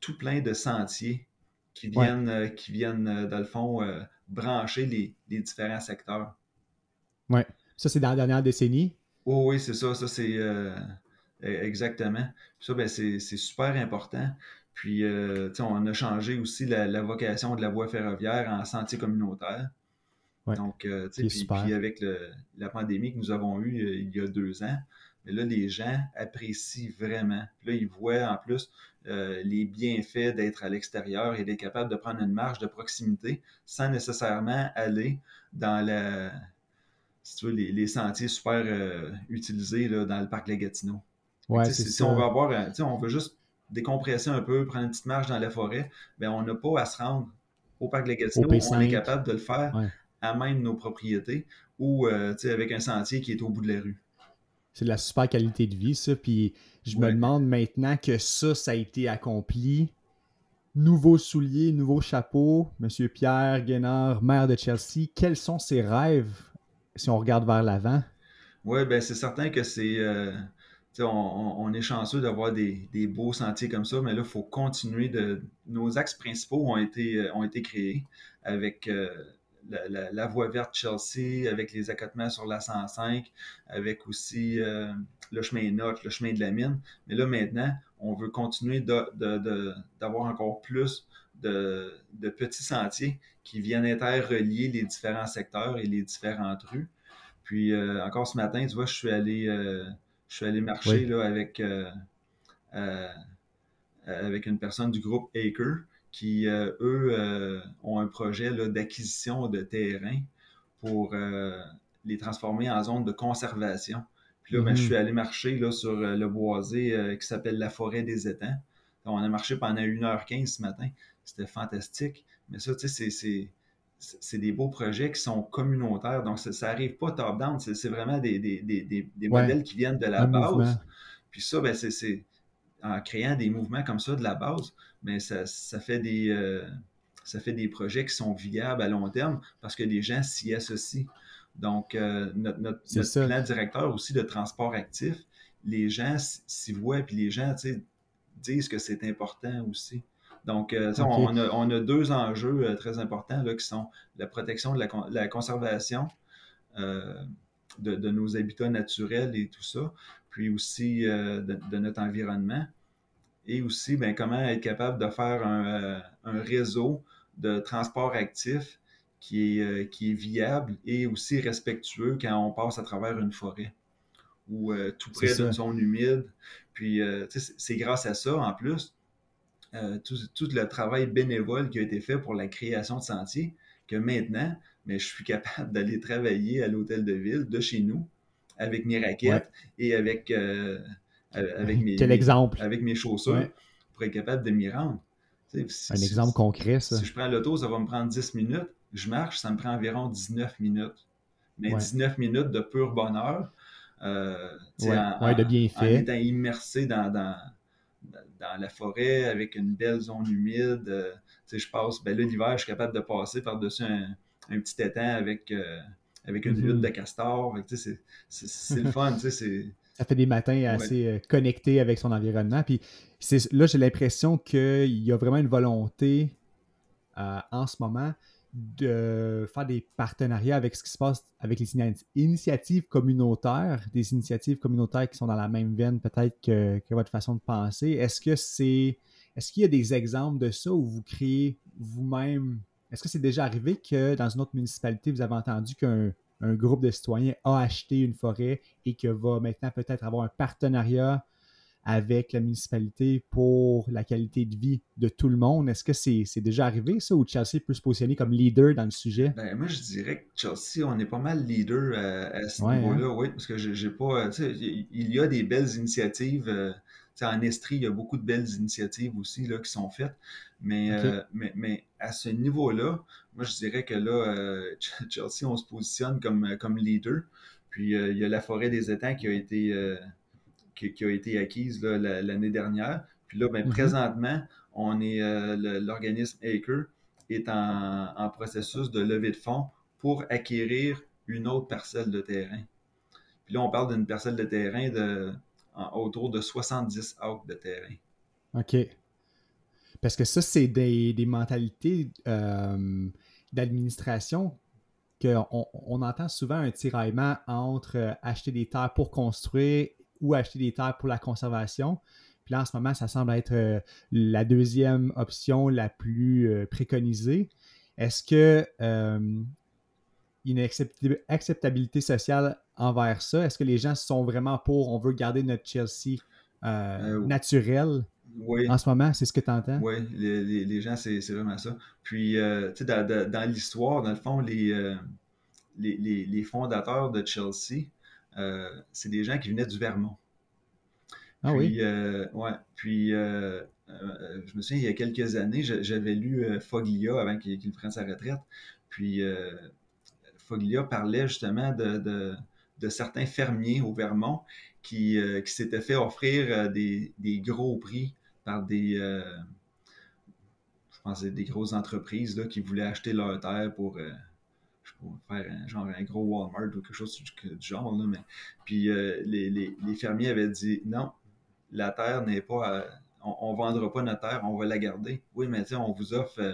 Speaker 2: tout plein de sentiers qui viennent, euh, qui viennent euh, dans le fond, euh, brancher les, différents secteurs.
Speaker 1: Oui. Ça, c'est dans la dernière décennie?
Speaker 2: Oh, oui, c'est ça. Ça, c'est e, exactement. ça, ben, c'est super important. Puis, on a changé aussi la, vocation de la voie ferroviaire en sentier communautaire. Donc, puis, puis, avec la pandémie que nous avons eue il y a deux ans, mais là, les gens apprécient vraiment. là, ils voient en plus euh, les bienfaits d'être à l'extérieur et d'être capable de prendre une marge de proximité sans nécessairement aller dans la, si tu veux, les, sentiers super euh, utilisés là, dans le parc La Gatineau. si, on veut avoir, on veut juste décompresser un peu, prendre une petite marche dans la forêt, bien, on n'a pas à se rendre au parc de la on est capable de le faire à même nos propriétés ou avec un sentier qui est au bout de la rue.
Speaker 1: C'est de la super qualité de vie, ça. Puis je me demande maintenant que ça, ça a été accompli. Nouveau soulier, nouveau chapeau. Monsieur Pierre Guénard, maire de Chelsea, quels sont ses rêves si on regarde vers l'avant?
Speaker 2: Oui, ben c'est certain que c'est. Euh, on, est chanceux d'avoir des, beaux sentiers comme ça, mais là, il faut continuer de. Nos axes principaux ont été, euh, ont été créés avec euh, la, voie verte Chelsea, avec les accotements sur la 105, avec aussi le chemin Note, le chemin de la mine. Mais là, maintenant, on veut continuer d'avoir encore plus de, petits sentiers qui viennent interrelier les différents secteurs et les différentes rues. Puis euh, encore ce matin, tu vois, je suis allé, euh, je suis allé marcher là, avec, euh, avec une personne du groupe Acre qui, eux, ont un projet d'acquisition de terrain pour les transformer en zone de conservation. Puis là, ben, je mm-hmm. suis allé marcher là, sur le boisé qui s'appelle la forêt des étangs. on a marché pendant 1h15 ce matin. C'était fantastique. Mais ça, tu sais, c'est c'est des beaux projets qui sont communautaires. Donc, ça n'arrive pas top-down. C'est vraiment des, des, modèles qui viennent de la base. Puis ça, ben, c'est en créant des mouvements comme ça de la base, mais ça, ça, fait des, euh, ça fait des projets qui sont viables à long terme parce que les gens s'y associent. Donc, euh, notre, notre, plan directeur aussi de transport actif, les gens s'y voient, puis les gens disent que c'est important aussi. Donc, euh, on, a, deux enjeux très importants là, qui sont la protection de la, conservation de, nos habitats naturels et tout ça, puis aussi de, notre environnement, et aussi ben, comment être capable de faire un, réseau de transport actif qui est, qui est viable et aussi respectueux quand on passe à travers une forêt ou tout près d'une zone humide. Puis, c'est grâce à ça, en plus, euh, tout, le travail bénévole qui a été fait pour la création de sentiers, que maintenant, mais je suis capable d'aller travailler à l'hôtel de ville de chez nous avec mes raquettes et avec, euh, avec, mes,
Speaker 1: exemple?
Speaker 2: avec mes chaussures pour être capable de m'y rendre.
Speaker 1: un exemple concret, ça.
Speaker 2: Si je prends l'auto, ça va me prendre 10 minutes. Je marche, ça me prend environ 19 minutes. Mais 19 minutes de pur bonheur. Euh,
Speaker 1: en, de bien fait.
Speaker 2: en étant immersé dans, dans la forêt avec une belle zone humide. Euh, je passe, ben là, l'hiver, je suis capable de passer par-dessus un, petit étang avec, euh, avec une lutte mhm. de castor. C'est le fun.
Speaker 1: Ça fait des matins assez euh, connectés avec son environnement. Puis là, j'ai l'impression qu'il y a vraiment une volonté en ce moment de faire des partenariats avec ce qui se passe avec les initiatives communautaires, des initiatives communautaires qui sont dans la même veine peut-être que, votre façon de penser. Est-ce que c'est est-ce qu'il y a des exemples de ça où vous créez vous-même Est-ce que c'est déjà arrivé que dans une autre municipalité, vous avez entendu qu'un groupe de citoyens a acheté une forêt et que va maintenant peut-être avoir un partenariat avec la municipalité pour la qualité de vie de tout le monde? Est-ce que c'est déjà arrivé, ça, ou Chelsea peut se positionner comme leader dans le sujet?
Speaker 2: Ben, moi, je dirais que Chelsea, on est pas mal leader euh, à, ce niveau-là, hein? oui, parce que j'ai pas. Il y a des belles initiatives. Euh, en Estrie, il y a beaucoup de belles initiatives aussi là, qui sont faites. Mais, mais, mais, à ce niveau-là, moi, je dirais que là, Chelsea, on se positionne comme, comme leader. Puis, il y a la forêt des étangs qui a été qui, a été acquise l'année dernière. Puis là, ben, mhm. présentement, on est euh, l'organisme Acre est en, processus de levée de fonds pour acquérir une autre parcelle de terrain. Puis là, on parle d'une parcelle de terrain de autour de 70 acres de terrain.
Speaker 1: OK. Parce que ça, c'est des, mentalités euh, d'administration qu'on on entend souvent un tiraillement entre euh, acheter des terres pour construire ou acheter des terres pour la conservation. Puis là, en ce moment, ça semble être euh, la deuxième option la plus préconisée. Est-ce que une acceptabilité sociale envers ça? Est-ce que les gens sont vraiment pour, on veut garder notre Chelsea naturel en ce moment? C'est ce que tu entends?
Speaker 2: Oui, les, gens, c'est vraiment ça. Puis, tu sais, dans, l'histoire, dans le fond, les, les, fondateurs de Chelsea, euh, c'est des gens qui venaient du Vermont.
Speaker 1: Ah
Speaker 2: puis, oui? Euh, ouais, puis euh, je me souviens, il y a quelques années, j'avais lu Foglia avant qu'il prenne sa retraite. Puis Foglia parlait justement de, certains fermiers au Vermont qui, s'étaient fait offrir des, gros prix par des, je pense, des grosses entreprises là, qui voulaient acheter leur terre pour faire un, genre un gros Walmart ou quelque chose du, genre. Là, mais, puis les, fermiers avaient dit non, la terre n'est pas. on ne vendra pas notre terre, on va la garder. Oui, mais on vous offre euh,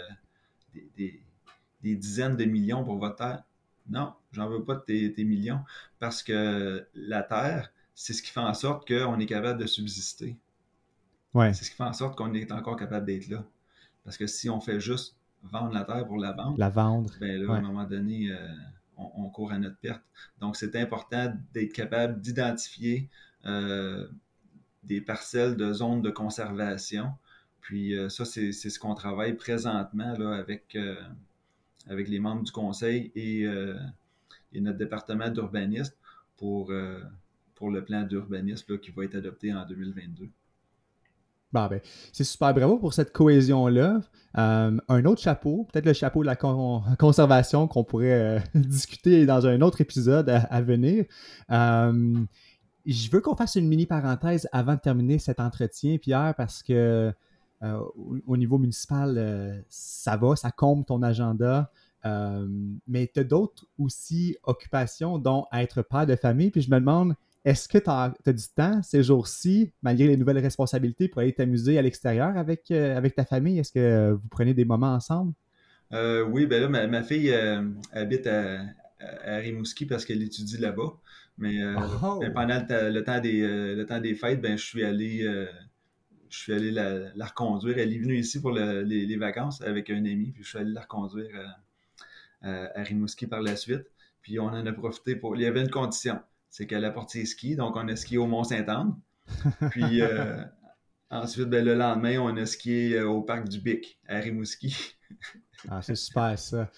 Speaker 2: des, dizaines de millions pour votre terre. Non, j'en veux pas de tes, millions parce que la terre, c'est ce qui fait en sorte qu'on est capable de subsister.
Speaker 1: Ouais.
Speaker 2: C'est ce qui fait en sorte qu'on est encore capable d'être là. Parce que si on fait juste vendre la terre pour la vendre,
Speaker 1: la vendre,
Speaker 2: ben là, à un moment donné, euh, on, court à notre perte. Donc, c'est important d'être capable d'identifier euh, des parcelles de zones de conservation. Puis euh, ça, c'est ce qu'on travaille présentement là, avec, avec les membres du conseil et, euh, notre département d'urbanisme pour, pour le plan d'urbanisme qui va être adopté en 2022.
Speaker 1: Bon, ben, c'est super. Bravo pour cette cohésion-là. un autre chapeau, peut-être le chapeau de la conservation qu'on pourrait discuter dans un autre épisode à, venir je veux qu'on fasse une mini parenthèse avant de terminer cet entretien, Pierre, parce que euh, au, niveau municipal, euh, ça va, ça comble ton agenda. Euh, mais tu as d'autres aussi occupations, dont être père de famille. Puis je me demande, est-ce que tu as, du temps ces jours-ci, malgré les nouvelles responsabilités, pour aller t'amuser à l'extérieur avec, avec ta famille? Est-ce que vous prenez des moments ensemble?
Speaker 2: oui, ben là, ma, fille habite à, à Rimouski parce qu'elle étudie là-bas. Mais euh, oh! pendant le, temps des, le temps des fêtes, ben, je suis allé, je suis allé la, reconduire. Elle est venue ici pour les, vacances avec un ami, puis je suis allé la reconduire à Rimouski par la suite. Puis on en a profité pour. Il y avait une condition, c'est qu'elle apporte ses skis, donc on a skié au Mont-Saint-Anne. Puis ensuite, ben, le lendemain, on a skié au parc du Bic à Rimouski.
Speaker 1: Ah, c'est super ça.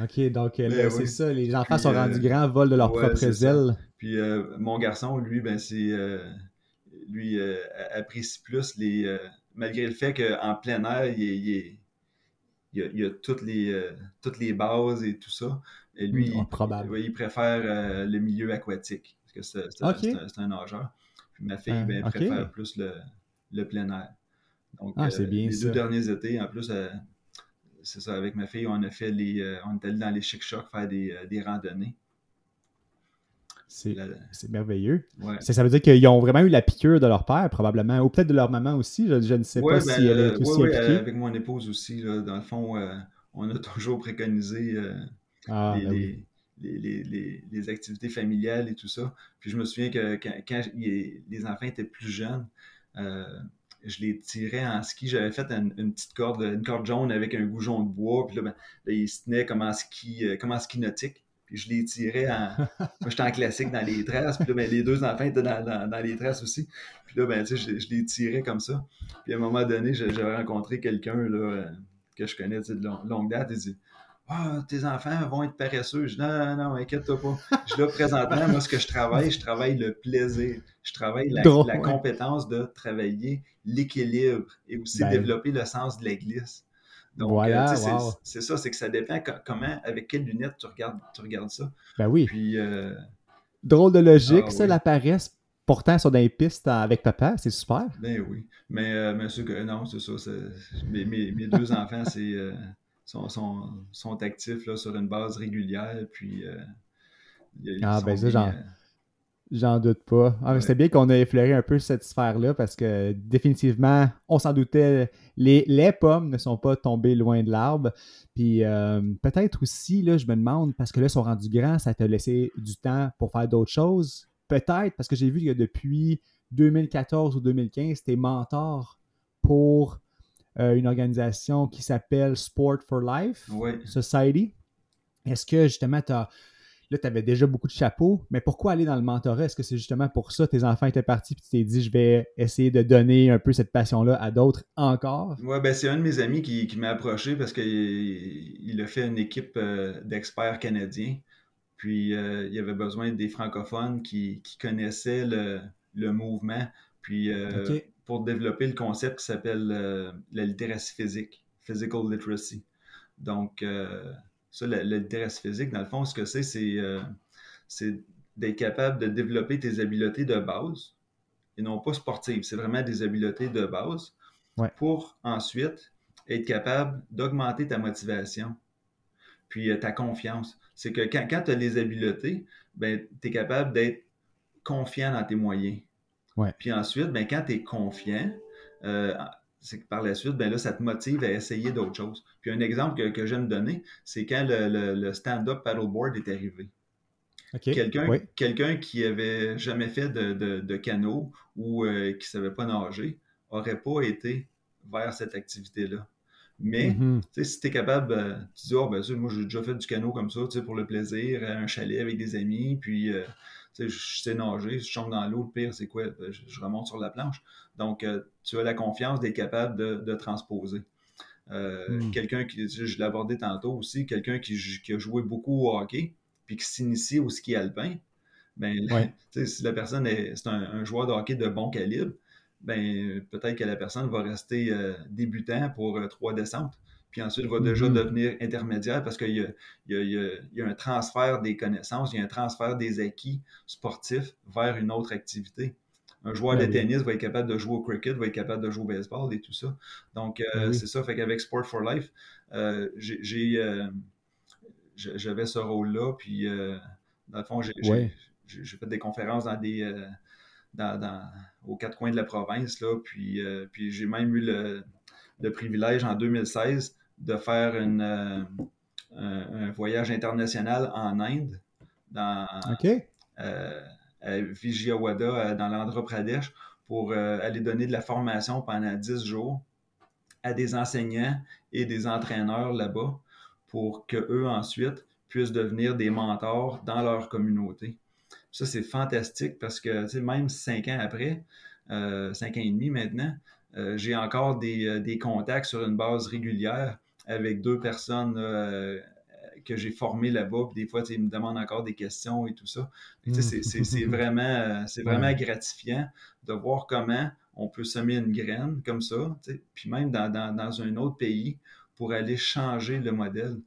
Speaker 1: OK, donc ben c'est ça, les enfants sont rendus grands, volent de leurs propres ailes.
Speaker 2: Puis euh, mon garçon, lui, ben c'est euh, lui euh, apprécie plus les. malgré le fait qu'en plein air, il, y a, toutes, les, toutes les bases et tout ça. Et lui,
Speaker 1: hmm,
Speaker 2: il, préfère le milieu aquatique. Parce que c'est un, nageur. Puis ma fille, ben, préfère plus le, plein air. Donc,
Speaker 1: ah, bien
Speaker 2: les deux derniers étés, en plus, c'est ça, avec ma fille, on a fait les. on est allé dans les chic-chocs faire des, des randonnées.
Speaker 1: C'est merveilleux. Ça, veut dire qu'ils ont vraiment eu la piqûre de leur père, probablement, ou peut-être de leur maman aussi. Je, ne sais pas ben, si elle est
Speaker 2: euh, aussi impliquée. avec mon épouse aussi. dans le fond, euh, on a toujours préconisé euh, ah, ben les, les, activités familiales et tout ça. Puis je me souviens que quand, les enfants étaient plus jeunes, je les tirais en ski. J'avais fait une, petite corde, une corde jaune avec un goujon de bois. Puis là, ben, ils se tenaient comme en ski, comme en ski nautique. Puis je les tirais en. Moi, j'étais en classique dans les tresses. Puis là, ben, les deux enfants étaient dans, dans, les tresses aussi. Puis là, ben, tu sais, je, les tirais comme ça. Puis à un moment donné, j'avais rencontré quelqu'un là, euh, que je connais de longue date. Il dit Ah, tes enfants vont être paresseux. Je dis Non, non, non, inquiète-toi pas. Je là présentement, moi, ce que je travaille, je travaille le plaisir. Je travaille la, la compétence de travailler l'équilibre et aussi ben développer le sens de la glisse. Donc, voilà, euh, c'est ça, c'est que ça dépend comment, avec quelles lunettes tu regardes, tu regardes ça.
Speaker 1: Ben oui.
Speaker 2: Puis, euh,
Speaker 1: Drôle de logique, ah ça, la paresse pourtant sur des pistes avec papa, c'est super.
Speaker 2: Ben oui. Mais, euh, que, non, c'est ça. Mes, mes, mes, deux enfants, c'est sont, sont, sont, actifs là, sur une base régulière. Puis,
Speaker 1: ah, ben ça, genre J'en doute pas. Ah, C'était bien qu'on ait effleuré un peu cette sphère-là parce que définitivement, on s'en doutait, les, les, pommes ne sont pas tombées loin de l'arbre. Puis euh, peut-être aussi, là, je me demande, parce que là, ils sont rendus grands, ça t'a laissé du temps pour faire d'autres choses? Peut-être, parce que j'ai vu que depuis 2014 ou 2015, tu es mentor pour euh, une organisation qui s'appelle Sport for Life Society. Est-ce que justement, tu as Là, tu avais déjà beaucoup de chapeaux, mais pourquoi aller dans le mentorat? Est-ce que c'est justement pour ça tes enfants étaient partis et tu t'es dit, je vais essayer de donner un peu cette passion-là à d'autres encore?
Speaker 2: Oui, ben c'est un de mes amis qui, m'a approché parce qu'il il a fait une équipe euh, d'experts canadiens. Puis euh, il avait besoin des francophones qui, connaissaient le, mouvement. Puis euh, pour développer le concept qui s'appelle la littératie physique, physical literacy. Donc, ça, la, littératie physique, dans le fond, ce que c'est, c'est d'être capable de développer tes habiletés de base et non pas sportives. C'est vraiment des habiletés de base pour ensuite être capable d'augmenter ta motivation puis ta confiance. C'est que quand, quand tu as les habiletés, ben, tu es capable d'être confiant dans tes moyens. Puis ensuite, ben, quand tu es confiant, euh, c'est que par la suite, ben là, ça te motive à essayer d'autres choses. Puis un exemple que, j'aime donner, c'est quand le, stand-up paddleboard est arrivé. Quelqu'un qui avait jamais fait de, canot ou euh, qui ne savait pas nager n'aurait pas été vers cette activité-là. Mais mm-hmm. si tu es capable, euh, tu dis, oh, ben, moi j'ai déjà fait du canot comme ça, pour le plaisir, à un chalet avec des amis, puis je sais nager, je tombe dans l'eau, le pire, c'est quoi? Ben, je, remonte sur la planche. Donc, euh, tu as la confiance d'être capable de, transposer. Euh, hmm. Quelqu'un qui, je l'ai abordé tantôt aussi, quelqu'un qui, a joué beaucoup au hockey, puis qui s'initie au ski alpin, ben, si la personne est, un, joueur de hockey de bon calibre, ben, peut-être que la personne va rester euh, débutant pour trois descentes puis ensuite va déjà mm-hmm. devenir intermédiaire parce qu'il y, a, un transfert des connaissances, il y a un transfert des acquis sportifs vers une autre activité. Un joueur ben de tennis va être capable de jouer au cricket, va être capable de jouer au baseball et tout ça. Donc, euh, ben c'est ça. Fait qu'avec Sport for Life, euh, j'ai, euh, j'avais ce rôle-là. Puis, dans le fond, j'ai, fait des conférences dans des, dans, aux quatre coins de la province. Là, puis, puis j'ai même eu le, le privilège en 2016 de faire euh, un, voyage international en Inde, dans, euh, à Vijayawada, euh, dans l'Andhra Pradesh, pour aller donner de la formation pendant 10 jours à des enseignants et des entraîneurs là-bas pour qu'eux ensuite puissent devenir des mentors dans leur communauté. Ça, c'est fantastique parce que même cinq ans après, cinq ans et demi maintenant, j'ai encore des, des, contacts sur une base régulière avec deux personnes euh, que j'ai formées là-bas. Puis des fois, ils me demandent encore des questions et tout ça. C'est vraiment, c'est vraiment gratifiant de voir comment on peut semer une graine comme ça, puis même dans, dans, un autre pays pour aller changer le modèle.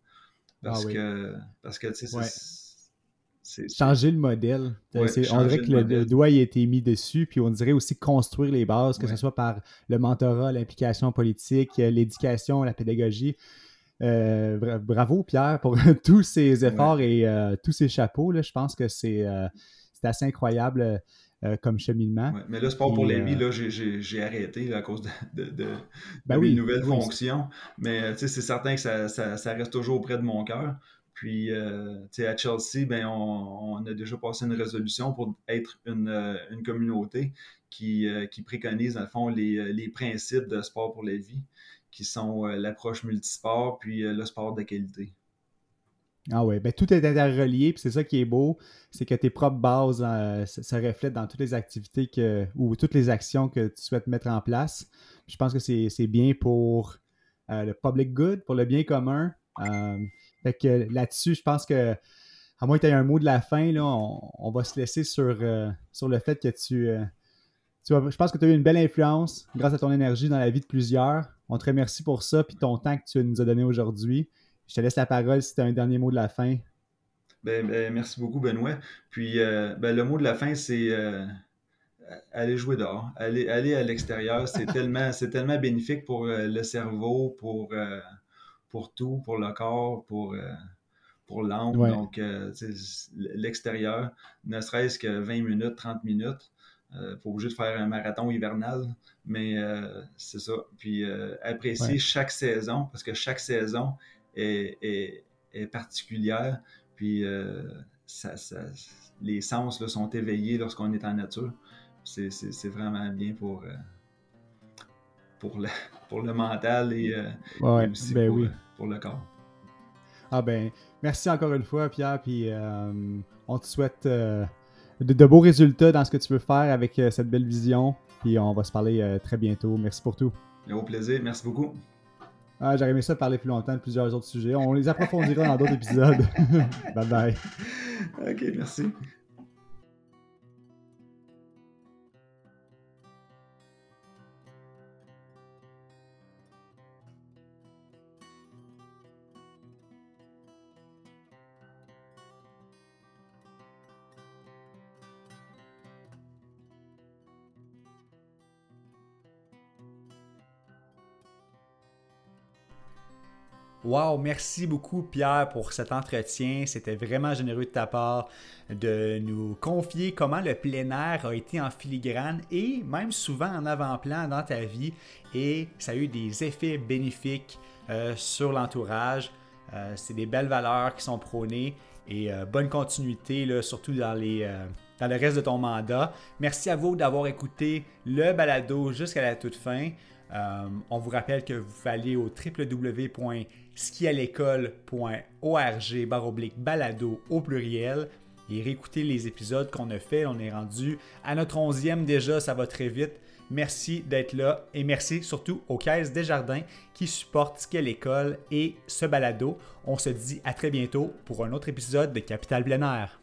Speaker 2: Parce ah que, parce que, tu
Speaker 1: sais, Changer le modèle. on dirait que le, doigt a été mis dessus, puis on dirait aussi construire les bases, que ce soit par le mentorat, l'implication politique, l'éducation, la pédagogie. Euh, bravo Pierre pour tous ces efforts et euh, tous ces chapeaux. Là. Je pense que c'est euh, assez incroyable comme cheminement.
Speaker 2: mais le sport pour les j'ai arrêté à cause de, de, ben mes nouvelles fonctions. Mais c'est certain que ça, ça, reste toujours auprès de mon cœur. Puis, à Chelsea, ben, on, a déjà passé une résolution pour être une, une communauté qui, qui, préconise, dans le fond, les, les, principes de sport pour la vie qui sont euh, l'approche multisport puis euh, le sport de qualité.
Speaker 1: Ah ouais, ben tout est interrelié, puis c'est ça qui est beau, c'est que tes propres bases euh, se, reflètent dans toutes les activités que, ou toutes les actions que tu souhaites mettre en place. je pense que c'est bien pour le public good, pour le bien commun. Fait que là-dessus, je pense que, à moins que tu aies un mot de la fin, là, on, va se laisser sur, sur le fait que tu, tu je pense que tu as eu une belle influence grâce à ton énergie dans la vie de plusieurs. On te remercie pour ça, puis ton temps que tu nous as donné aujourd'hui. Je te laisse la parole si tu as un dernier mot de la fin.
Speaker 2: Ben, ben merci beaucoup, Benoît. Puis, euh, ben, le mot de la fin, c'est euh, aller jouer dehors, aller, aller à l'extérieur. C'est tellement, tellement bénéfique pour euh, le cerveau, pour, pour tout, pour le corps, pour, pour l'âme. Donc, l'extérieur, ne serait-ce que 20 minutes, 30 minutes. Euh, pas obligé de faire un marathon hivernal, mais euh, c'est ça. Puis euh, apprécier chaque saison, parce que chaque saison est, particulière. Puis les sens sont éveillés lorsqu'on est en nature. C'est vraiment bien pour, pour, le, pour le mental et, aussi ben pour, pour, le corps.
Speaker 1: Ah ben, merci encore une fois, Pierre. Puis on te souhaite de, beaux résultats dans ce que tu veux faire avec euh, cette belle vision. Puis on va se parler euh, très bientôt. Merci pour tout.
Speaker 2: Au plaisir. Merci beaucoup.
Speaker 1: Ah, J'aurais aimé ça parler plus longtemps de plusieurs autres sujets. On les approfondira dans d'autres épisodes. bye bye.
Speaker 2: Ok, merci.
Speaker 1: Wow, merci beaucoup Pierre pour cet entretien. C'était vraiment généreux de ta part de nous confier comment le plein air a été en filigrane et même souvent en avant-plan dans ta vie et ça a eu des effets bénéfiques euh, sur l'entourage. Euh, c'est des belles valeurs qui sont prônées et euh, bonne continuité, surtout dans le reste de ton mandat. Merci à vous d'avoir écouté le balado jusqu'à la toute fin. On vous rappelle que vous allez au www.skialécole.org balado au pluriel et réécouter les épisodes qu'on a fait. On est rendu à notre onzième déjà, ça va très vite. Merci d'être là et merci surtout aux Caisses des Jardins qui supportent Ski à l'école et ce balado. On se dit à très bientôt pour un autre épisode de Capital Plein Air.